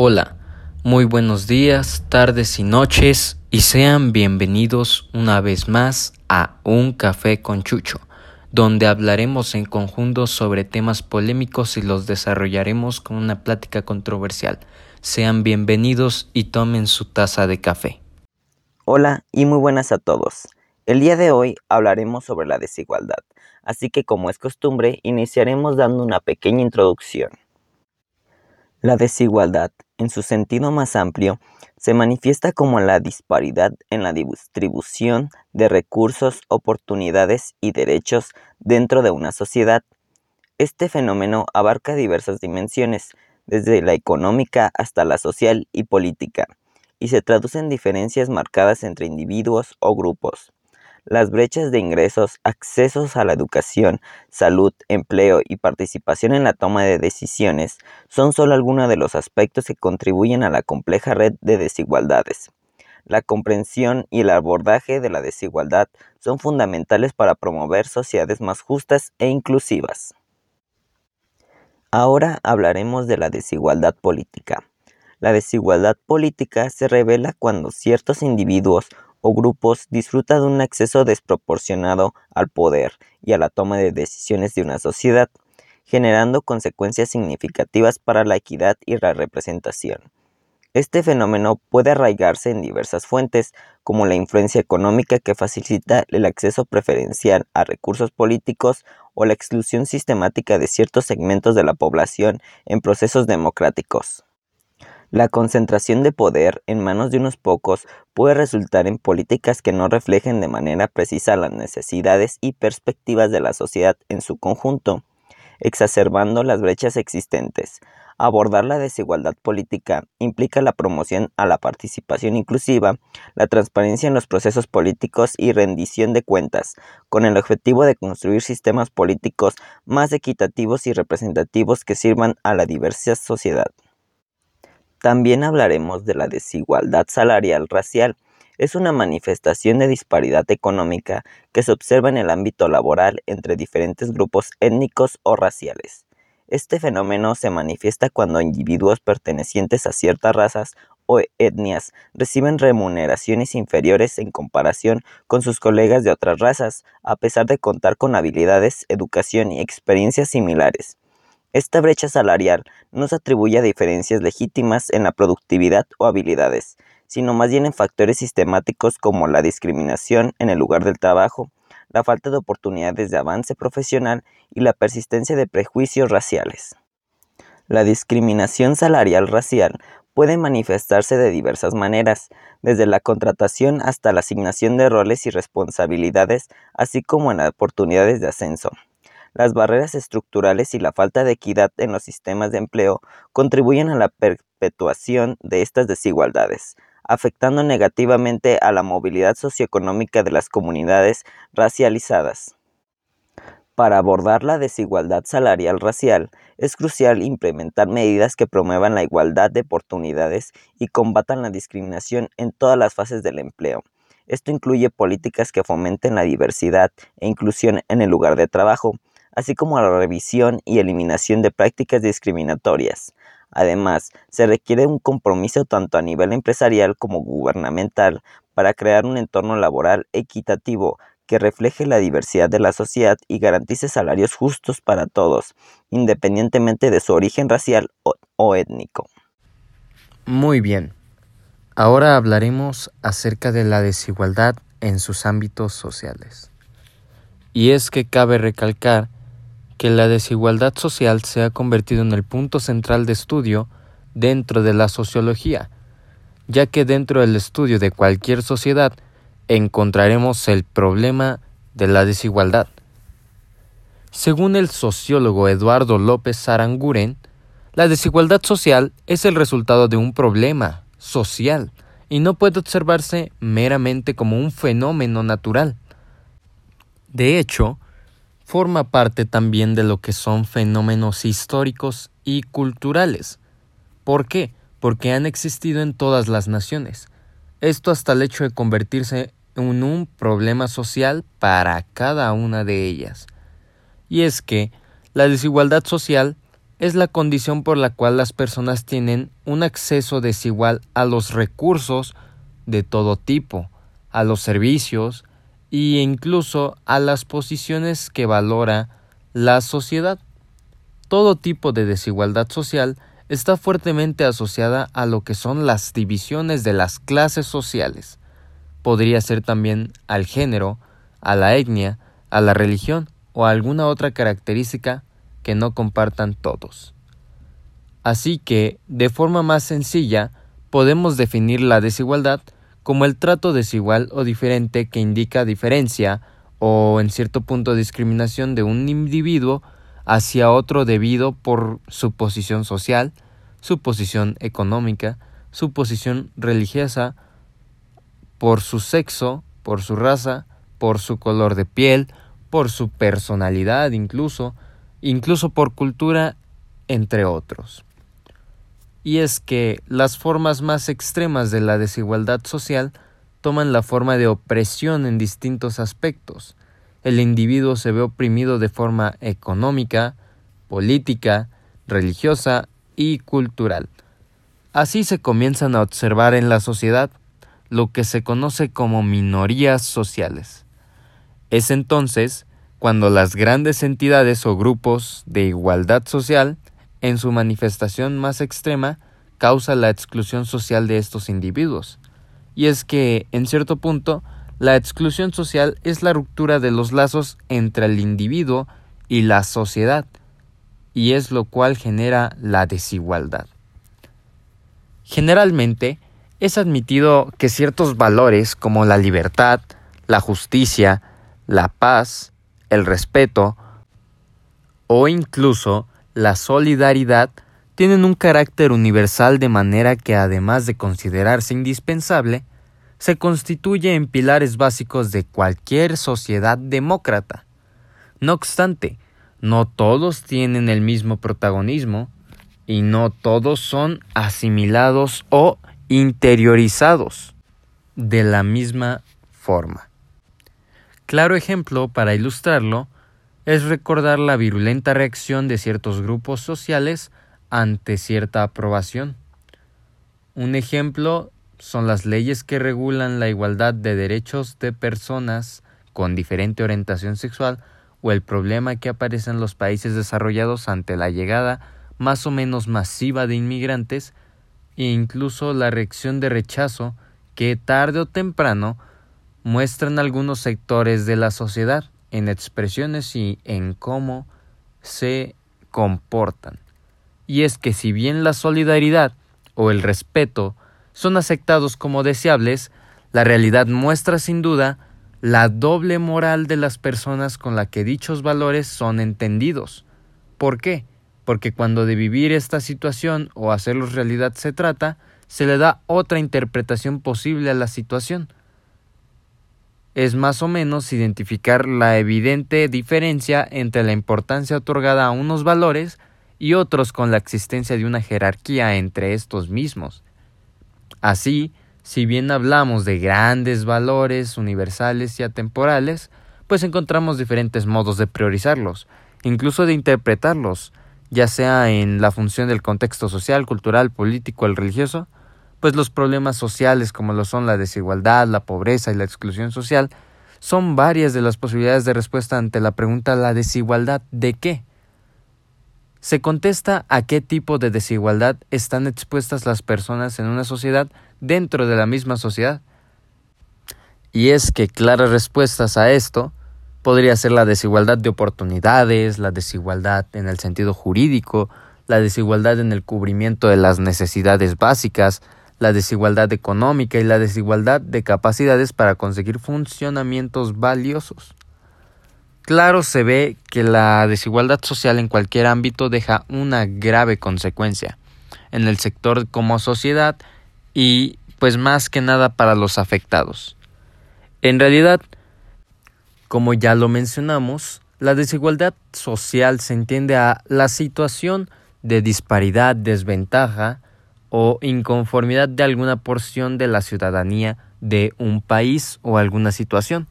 Hola, muy buenos días, tardes y noches y sean bienvenidos una vez más a Un Café con Chucho, donde hablaremos en conjunto sobre temas polémicos y los desarrollaremos con una plática controversial. Sean bienvenidos y tomen su taza de café. Hola y muy buenas a todos. El día de hoy hablaremos sobre la desigualdad, así que como es costumbre, iniciaremos dando una pequeña introducción. La desigualdad, en su sentido más amplio, se manifiesta como la disparidad en la distribución de recursos, oportunidades y derechos dentro de una sociedad. Este fenómeno abarca diversas dimensiones, desde la económica hasta la social y política, y se traduce en diferencias marcadas entre individuos o grupos. Las brechas de ingresos, accesos a la educación, salud, empleo y participación en la toma de decisiones son solo algunos de los aspectos que contribuyen a la compleja red de desigualdades. La comprensión y el abordaje de la desigualdad son fundamentales para promover sociedades más justas e inclusivas. Ahora hablaremos de la desigualdad política. La desigualdad política se revela cuando ciertos individuos o grupos disfruta de un acceso desproporcionado al poder y a la toma de decisiones de una sociedad, generando consecuencias significativas para la equidad y la representación. Este fenómeno puede arraigarse en diversas fuentes, como la influencia económica que facilita el acceso preferencial a recursos políticos o la exclusión sistemática de ciertos segmentos de la población en procesos democráticos. La concentración de poder en manos de unos pocos puede resultar en políticas que no reflejen de manera precisa las necesidades y perspectivas de la sociedad en su conjunto, exacerbando las brechas existentes. Abordar la desigualdad política implica la promoción a la participación inclusiva, la transparencia en los procesos políticos y rendición de cuentas, con el objetivo de construir sistemas políticos más equitativos y representativos que sirvan a la diversa sociedad. También hablaremos de la desigualdad salarial racial. Es una manifestación de disparidad económica que se observa en el ámbito laboral entre diferentes grupos étnicos o raciales. Este fenómeno se manifiesta cuando individuos pertenecientes a ciertas razas o etnias reciben remuneraciones inferiores en comparación con sus colegas de otras razas, a pesar de contar con habilidades, educación y experiencias similares. Esta brecha salarial no se atribuye a diferencias legítimas en la productividad o habilidades, sino más bien en factores sistemáticos como la discriminación en el lugar del trabajo, la falta de oportunidades de avance profesional y la persistencia de prejuicios raciales. La discriminación salarial racial puede manifestarse de diversas maneras, desde la contratación hasta la asignación de roles y responsabilidades, así como en oportunidades de ascenso. Las barreras estructurales y la falta de equidad en los sistemas de empleo contribuyen a la perpetuación de estas desigualdades, afectando negativamente a la movilidad socioeconómica de las comunidades racializadas. Para abordar la desigualdad salarial racial, es crucial implementar medidas que promuevan la igualdad de oportunidades y combatan la discriminación en todas las fases del empleo. Esto incluye políticas que fomenten la diversidad e inclusión en el lugar de trabajo, así como la revisión y eliminación de prácticas discriminatorias. Además, se requiere un compromiso tanto a nivel empresarial como gubernamental para crear un entorno laboral equitativo que refleje la diversidad de la sociedad y garantice salarios justos para todos, independientemente de su origen racial o, étnico. Muy bien. Ahora hablaremos acerca de la desigualdad en sus ámbitos sociales. Y es que cabe recalcar que la desigualdad social se ha convertido en el punto central de estudio dentro de la sociología, ya que dentro del estudio de cualquier sociedad encontraremos el problema de la desigualdad. Según el sociólogo Eduardo López Aranguren, la desigualdad social es el resultado de un problema social y no puede observarse meramente como un fenómeno natural. De hecho, forma parte también de lo que son fenómenos históricos y culturales. ¿Por qué? Porque han existido en todas las naciones. Esto hasta el hecho de convertirse en un problema social para cada una de ellas. Y es que la desigualdad social es la condición por la cual las personas tienen un acceso desigual a los recursos de todo tipo, a los servicios e incluso a las posiciones que valora la sociedad. Todo tipo de desigualdad social está fuertemente asociada a lo que son las divisiones de las clases sociales. Podría ser también al género, a la etnia, a la religión o a alguna otra característica que no compartan todos. Así que, de forma más sencilla, podemos definir la desigualdad como el trato desigual o diferente que indica diferencia o en cierto punto discriminación de un individuo hacia otro debido por su posición social, su posición económica, su posición religiosa, por su sexo, por su raza, por su color de piel, por su personalidad incluso, incluso por cultura, entre otros. Y es que las formas más extremas de la desigualdad social toman la forma de opresión en distintos aspectos. El individuo se ve oprimido de forma económica, política, religiosa y cultural. Así se comienzan a observar en la sociedad lo que se conoce como minorías sociales. Es entonces cuando las grandes entidades o grupos de igualdad social, en su manifestación más extrema, causa la exclusión social de estos individuos. Y es que, en cierto punto, la exclusión social es la ruptura de los lazos entre el individuo y la sociedad, y es lo cual genera la desigualdad. Generalmente, es admitido que ciertos valores como la libertad, la justicia, la paz, el respeto o incluso la solidaridad tienen un carácter universal de manera que además de considerarse indispensable, se constituye en pilares básicos de cualquier sociedad demócrata. No obstante, no todos tienen el mismo protagonismo y no todos son asimilados o interiorizados de la misma forma. Claro ejemplo para ilustrarlo es recordar la virulenta reacción de ciertos grupos sociales ante cierta aprobación. Un ejemplo son las leyes que regulan la igualdad de derechos de personas con diferente orientación sexual o el problema que aparece en los países desarrollados ante la llegada más o menos masiva de inmigrantes e incluso la reacción de rechazo que tarde o temprano muestran algunos sectores de la sociedad en expresiones y en cómo se comportan. Y es que si bien la solidaridad o el respeto son aceptados como deseables, la realidad muestra sin duda la doble moral de las personas con la que dichos valores son entendidos. ¿Por qué? Porque cuando de vivir esta situación o hacerlos realidad se trata, se le da otra interpretación posible a la situación, es más o menos identificar la evidente diferencia entre la importancia otorgada a unos valores y otros con la existencia de una jerarquía entre estos mismos. Así, si bien hablamos de grandes valores universales y atemporales, pues encontramos diferentes modos de priorizarlos, incluso de interpretarlos, ya sea en la función del contexto social, cultural, político, el religioso, pues los problemas sociales como lo son la desigualdad, la pobreza y la exclusión social son varias de las posibilidades de respuesta ante la pregunta ¿la desigualdad de qué? Se contesta a qué tipo de desigualdad están expuestas las personas en una sociedad dentro de la misma sociedad. Y es que claras respuestas a esto podría ser la desigualdad de oportunidades, la desigualdad en el sentido jurídico, la desigualdad en el cubrimiento de las necesidades básicas, la desigualdad económica y la desigualdad de capacidades para conseguir funcionamientos valiosos. Claro se ve que la desigualdad social en cualquier ámbito deja una grave consecuencia en el sector como sociedad y pues más que nada para los afectados. En realidad, como ya lo mencionamos, la desigualdad social se entiende a la situación de disparidad, desventaja, o inconformidad de alguna porción de la ciudadanía de un país o alguna situación,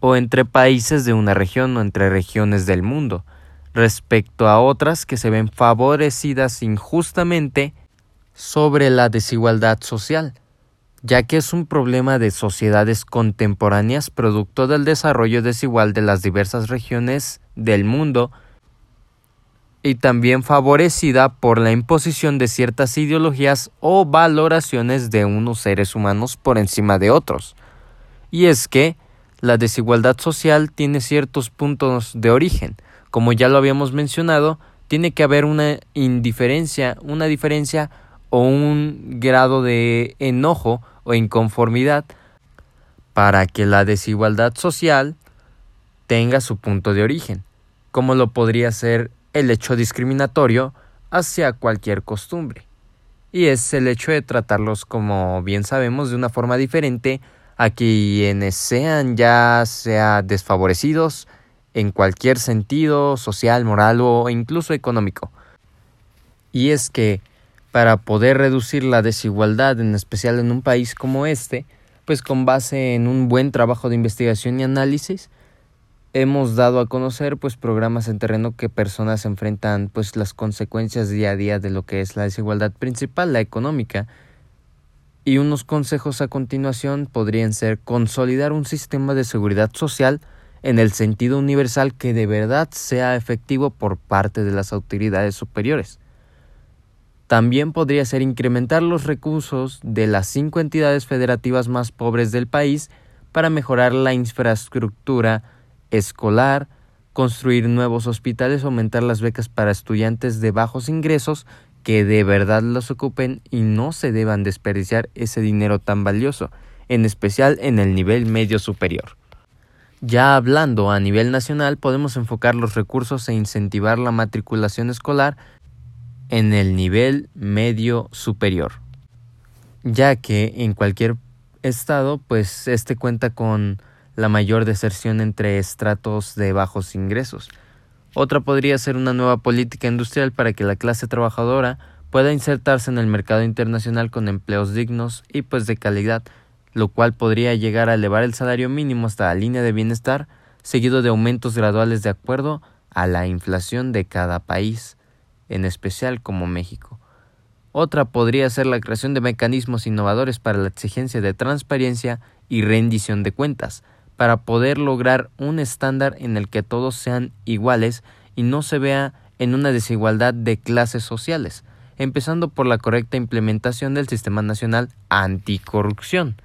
o entre países de una región o entre regiones del mundo, respecto a otras que se ven favorecidas injustamente sobre la desigualdad social, ya que es un problema de sociedades contemporáneas producto del desarrollo desigual de las diversas regiones del mundo y también favorecida por la imposición de ciertas ideologías o valoraciones de unos seres humanos por encima de otros. Y es que la desigualdad social tiene ciertos puntos de origen. Como ya lo habíamos mencionado, tiene que haber una indiferencia, una diferencia o un grado de enojo o inconformidad para que la desigualdad social tenga su punto de origen, como lo podría ser el hecho discriminatorio hacia cualquier costumbre. Y es el hecho de tratarlos, como bien sabemos, de una forma diferente a quienes sean ya sea desfavorecidos en cualquier sentido social, moral o incluso económico. Y es que para poder reducir la desigualdad, en especial en un país como este, pues con base en un buen trabajo de investigación y análisis, hemos dado a conocer pues programas en terreno que personas enfrentan pues las consecuencias día a día de lo que es la desigualdad principal, la económica. Y unos consejos a continuación podrían ser consolidar un sistema de seguridad social en el sentido universal que de verdad sea efectivo por parte de las autoridades superiores. También podría ser incrementar los recursos de las cinco entidades federativas más pobres del país para mejorar la infraestructura escolar, construir nuevos hospitales, aumentar las becas para estudiantes de bajos ingresos que de verdad los ocupen y no se deban desperdiciar ese dinero tan valioso, en especial en el nivel medio superior. Ya hablando a nivel nacional, podemos enfocar los recursos e incentivar la matriculación escolar en el nivel medio superior, ya que en cualquier estado, pues este cuenta con la mayor deserción entre estratos de bajos ingresos. Otra podría ser una nueva política industrial para que la clase trabajadora pueda insertarse en el mercado internacional con empleos dignos y pues de calidad, lo cual podría llegar a elevar el salario mínimo hasta la línea de bienestar, seguido de aumentos graduales de acuerdo a la inflación de cada país, en especial como México. Otra podría ser la creación de mecanismos innovadores para la exigencia de transparencia y rendición de cuentas, para poder lograr un estándar en el que todos sean iguales y no se vea en una desigualdad de clases sociales, empezando por la correcta implementación del Sistema Nacional Anticorrupción,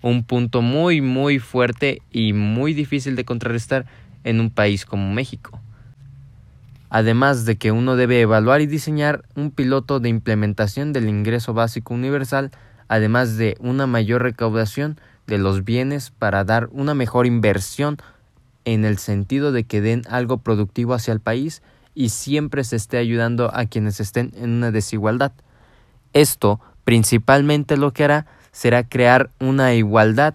un punto muy muy fuerte y muy difícil de contrarrestar en un país como México. Además de que uno debe evaluar y diseñar un piloto de implementación del ingreso básico universal, además de una mayor recaudación de los bienes para dar una mejor inversión en el sentido de que den algo productivo hacia el país y siempre se esté ayudando a quienes estén en una desigualdad. Esto principalmente lo que hará será crear una igualdad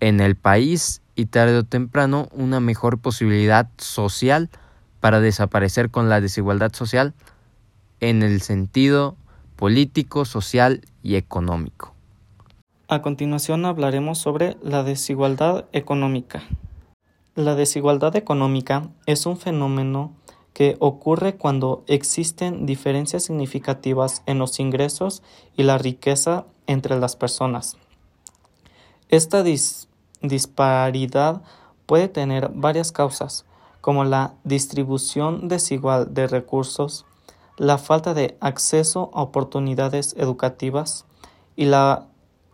en el país y tarde o temprano una mejor posibilidad social para desaparecer con la desigualdad social en el sentido político, social y económico. A continuación hablaremos sobre la desigualdad económica. La desigualdad económica es un fenómeno que ocurre cuando existen diferencias significativas en los ingresos y la riqueza entre las personas. Esta disparidad puede tener varias causas, como la distribución desigual de recursos, la falta de acceso a oportunidades educativas y la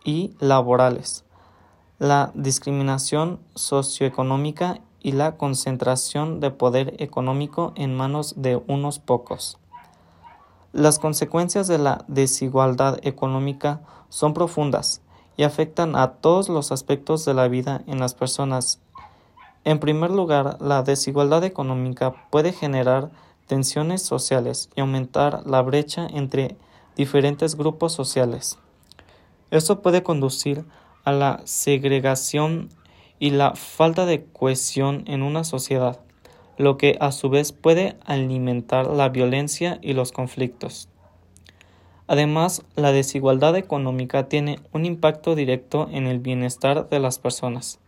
y laborales, la discriminación socioeconómica y la concentración de poder económico en manos de unos pocos. Las consecuencias de la desigualdad económica son profundas y afectan a todos los aspectos de la vida en las personas. En primer lugar, la desigualdad económica puede generar tensiones sociales y aumentar la brecha entre diferentes grupos sociales. Esto puede conducir a la segregación y la falta de cohesión en una sociedad, lo que a su vez puede alimentar la violencia y los conflictos. Además, la desigualdad económica tiene un impacto directo en el bienestar de las personas.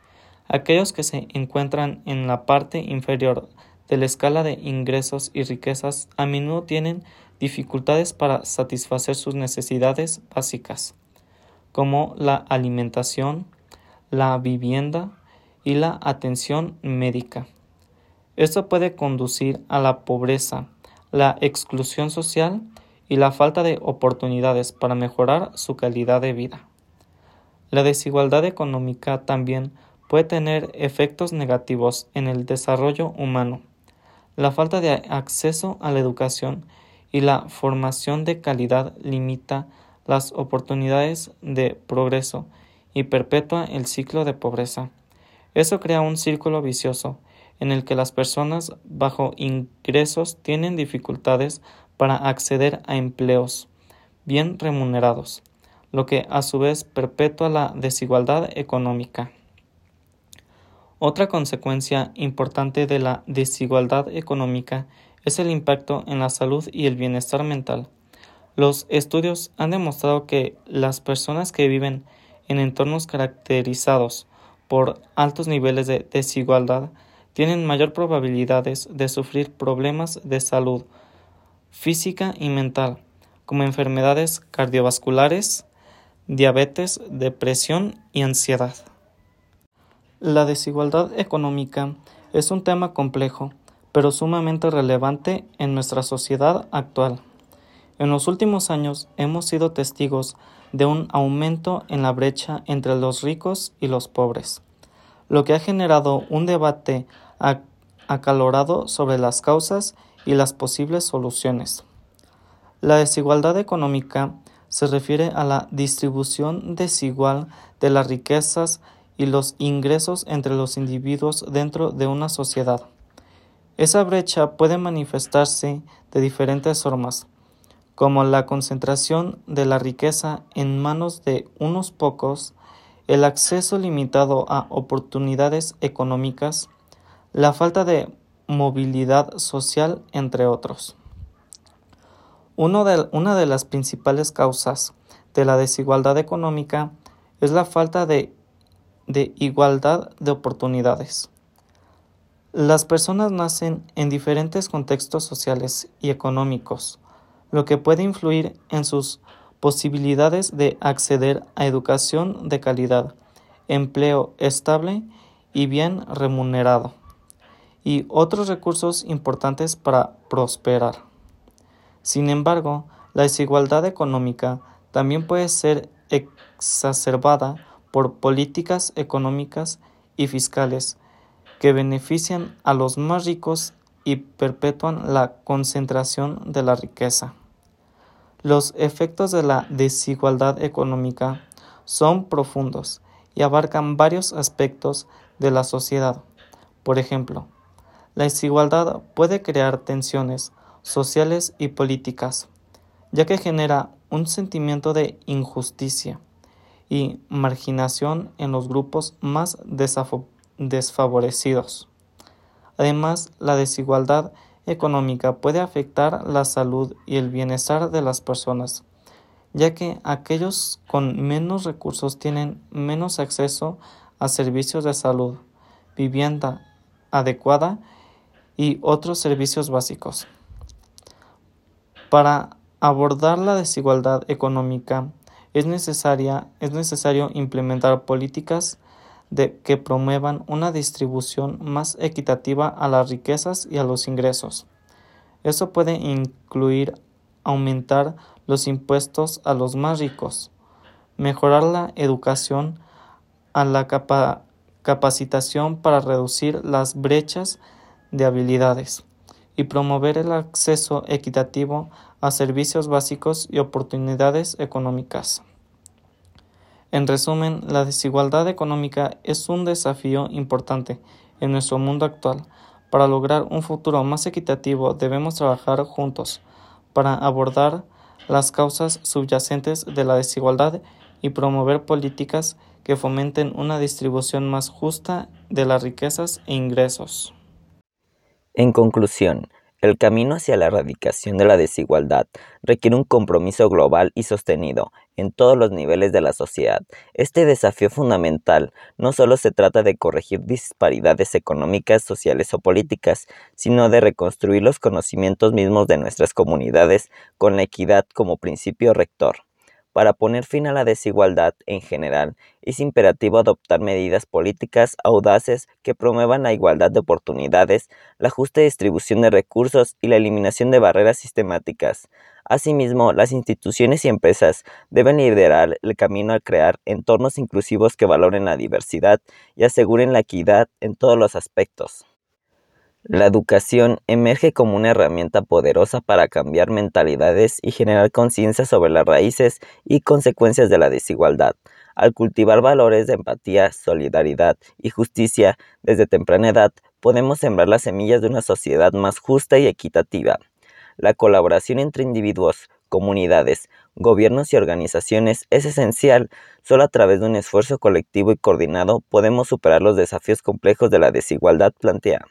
Aquellos que se encuentran en la parte inferior de la escala de ingresos y riquezas a menudo tienen dificultades para satisfacer sus necesidades básicas, como la alimentación, la vivienda y la atención médica. Esto puede conducir a la pobreza, la exclusión social y la falta de oportunidades para mejorar su calidad de vida. La desigualdad económica también puede tener efectos negativos en el desarrollo humano. La falta de acceso a la educación y la formación de calidad limita las oportunidades de progreso y perpetúa el ciclo de pobreza. Eso crea un círculo vicioso en el que las personas bajo ingresos tienen dificultades para acceder a empleos bien remunerados, lo que a su vez perpetúa la desigualdad económica. Otra consecuencia importante de la desigualdad económica es el impacto en la salud y el bienestar mental. Los estudios han demostrado que las personas que viven en entornos caracterizados por altos niveles de desigualdad tienen mayor probabilidades de sufrir problemas de salud física y mental, como enfermedades cardiovasculares, diabetes, depresión y ansiedad. La desigualdad económica es un tema complejo, pero sumamente relevante en nuestra sociedad actual. En los últimos años hemos sido testigos de un aumento en la brecha entre los ricos y los pobres, lo que ha generado un debate acalorado sobre las causas y las posibles soluciones. La desigualdad económica se refiere a la distribución desigual de las riquezas y los ingresos entre los individuos dentro de una sociedad. Esa brecha puede manifestarse de diferentes formas, como la concentración de la riqueza en manos de unos pocos, el acceso limitado a oportunidades económicas, la falta de movilidad social, entre otros. de, una de las principales causas de la desigualdad económica es la falta de, de igualdad de oportunidades. Las personas nacen en diferentes contextos sociales y económicos, lo que puede influir en sus posibilidades de acceder a educación de calidad, empleo estable y bien remunerado, y otros recursos importantes para prosperar. Sin embargo, la desigualdad económica también puede ser exacerbada por políticas económicas y fiscales que benefician a los más ricos y perpetúan la concentración de la riqueza. Los efectos de la desigualdad económica son profundos y abarcan varios aspectos de la sociedad. Por ejemplo, la desigualdad puede crear tensiones sociales y políticas, ya que genera un sentimiento de injusticia y marginación en los grupos más desfavorecidos. Además, la desigualdad económica puede afectar la salud y el bienestar de las personas, ya que aquellos con menos recursos tienen menos acceso a servicios de salud, vivienda adecuada y otros servicios básicos. Para abordar la desigualdad económica es, es necesario implementar políticas de que promuevan una distribución más equitativa a las riquezas y a los ingresos. Eso puede incluir aumentar los impuestos a los más ricos, mejorar la educación a la capacitación para reducir las brechas de habilidades y promover el acceso equitativo a servicios básicos y oportunidades económicas. En resumen, la desigualdad económica es un desafío importante en nuestro mundo actual. Para lograr un futuro más equitativo debemos trabajar juntos para abordar las causas subyacentes de la desigualdad y promover políticas que fomenten una distribución más justa de las riquezas e ingresos. En conclusión, El camino hacia la erradicación de la desigualdad requiere un compromiso global y sostenido en todos los niveles de la sociedad. Este desafío fundamental no solo se trata de corregir disparidades económicas, sociales o políticas, sino de reconstruir los conocimientos mismos de nuestras comunidades con la equidad como principio rector. Para poner fin a la desigualdad en general, es imperativo adoptar medidas políticas audaces que promuevan la igualdad de oportunidades, la justa distribución de recursos y la eliminación de barreras sistemáticas. Asimismo, las instituciones y empresas deben liderar el camino a crear entornos inclusivos que valoren la diversidad y aseguren la equidad en todos los aspectos. La educación emerge como una herramienta poderosa para cambiar mentalidades y generar conciencia sobre las raíces y consecuencias de la desigualdad. Al cultivar valores de empatía, solidaridad y justicia desde temprana edad, podemos sembrar las semillas de una sociedad más justa y equitativa. La colaboración entre individuos, comunidades, gobiernos y organizaciones es esencial. Solo a través de un esfuerzo colectivo y coordinado podemos superar los desafíos complejos de la desigualdad planteada.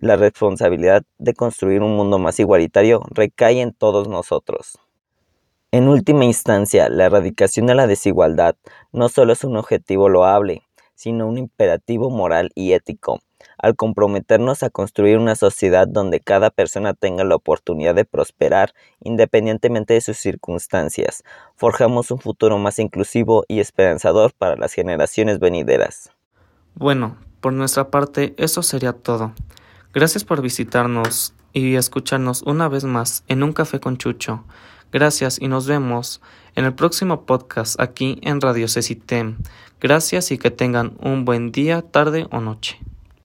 La responsabilidad de construir un mundo más igualitario recae en todos nosotros. En última instancia, la erradicación de la desigualdad no solo es un objetivo loable, sino un imperativo moral y ético. Al comprometernos a construir una sociedad donde cada persona tenga la oportunidad de prosperar independientemente de sus circunstancias, forjamos un futuro más inclusivo y esperanzador para las generaciones venideras. Bueno, por nuestra parte, eso sería todo. Gracias por visitarnos y escucharnos una vez más en Un Café con Chucho. Gracias y nos vemos en el próximo podcast aquí en Radio Cecitem. Gracias y que tengan un buen día, tarde o noche.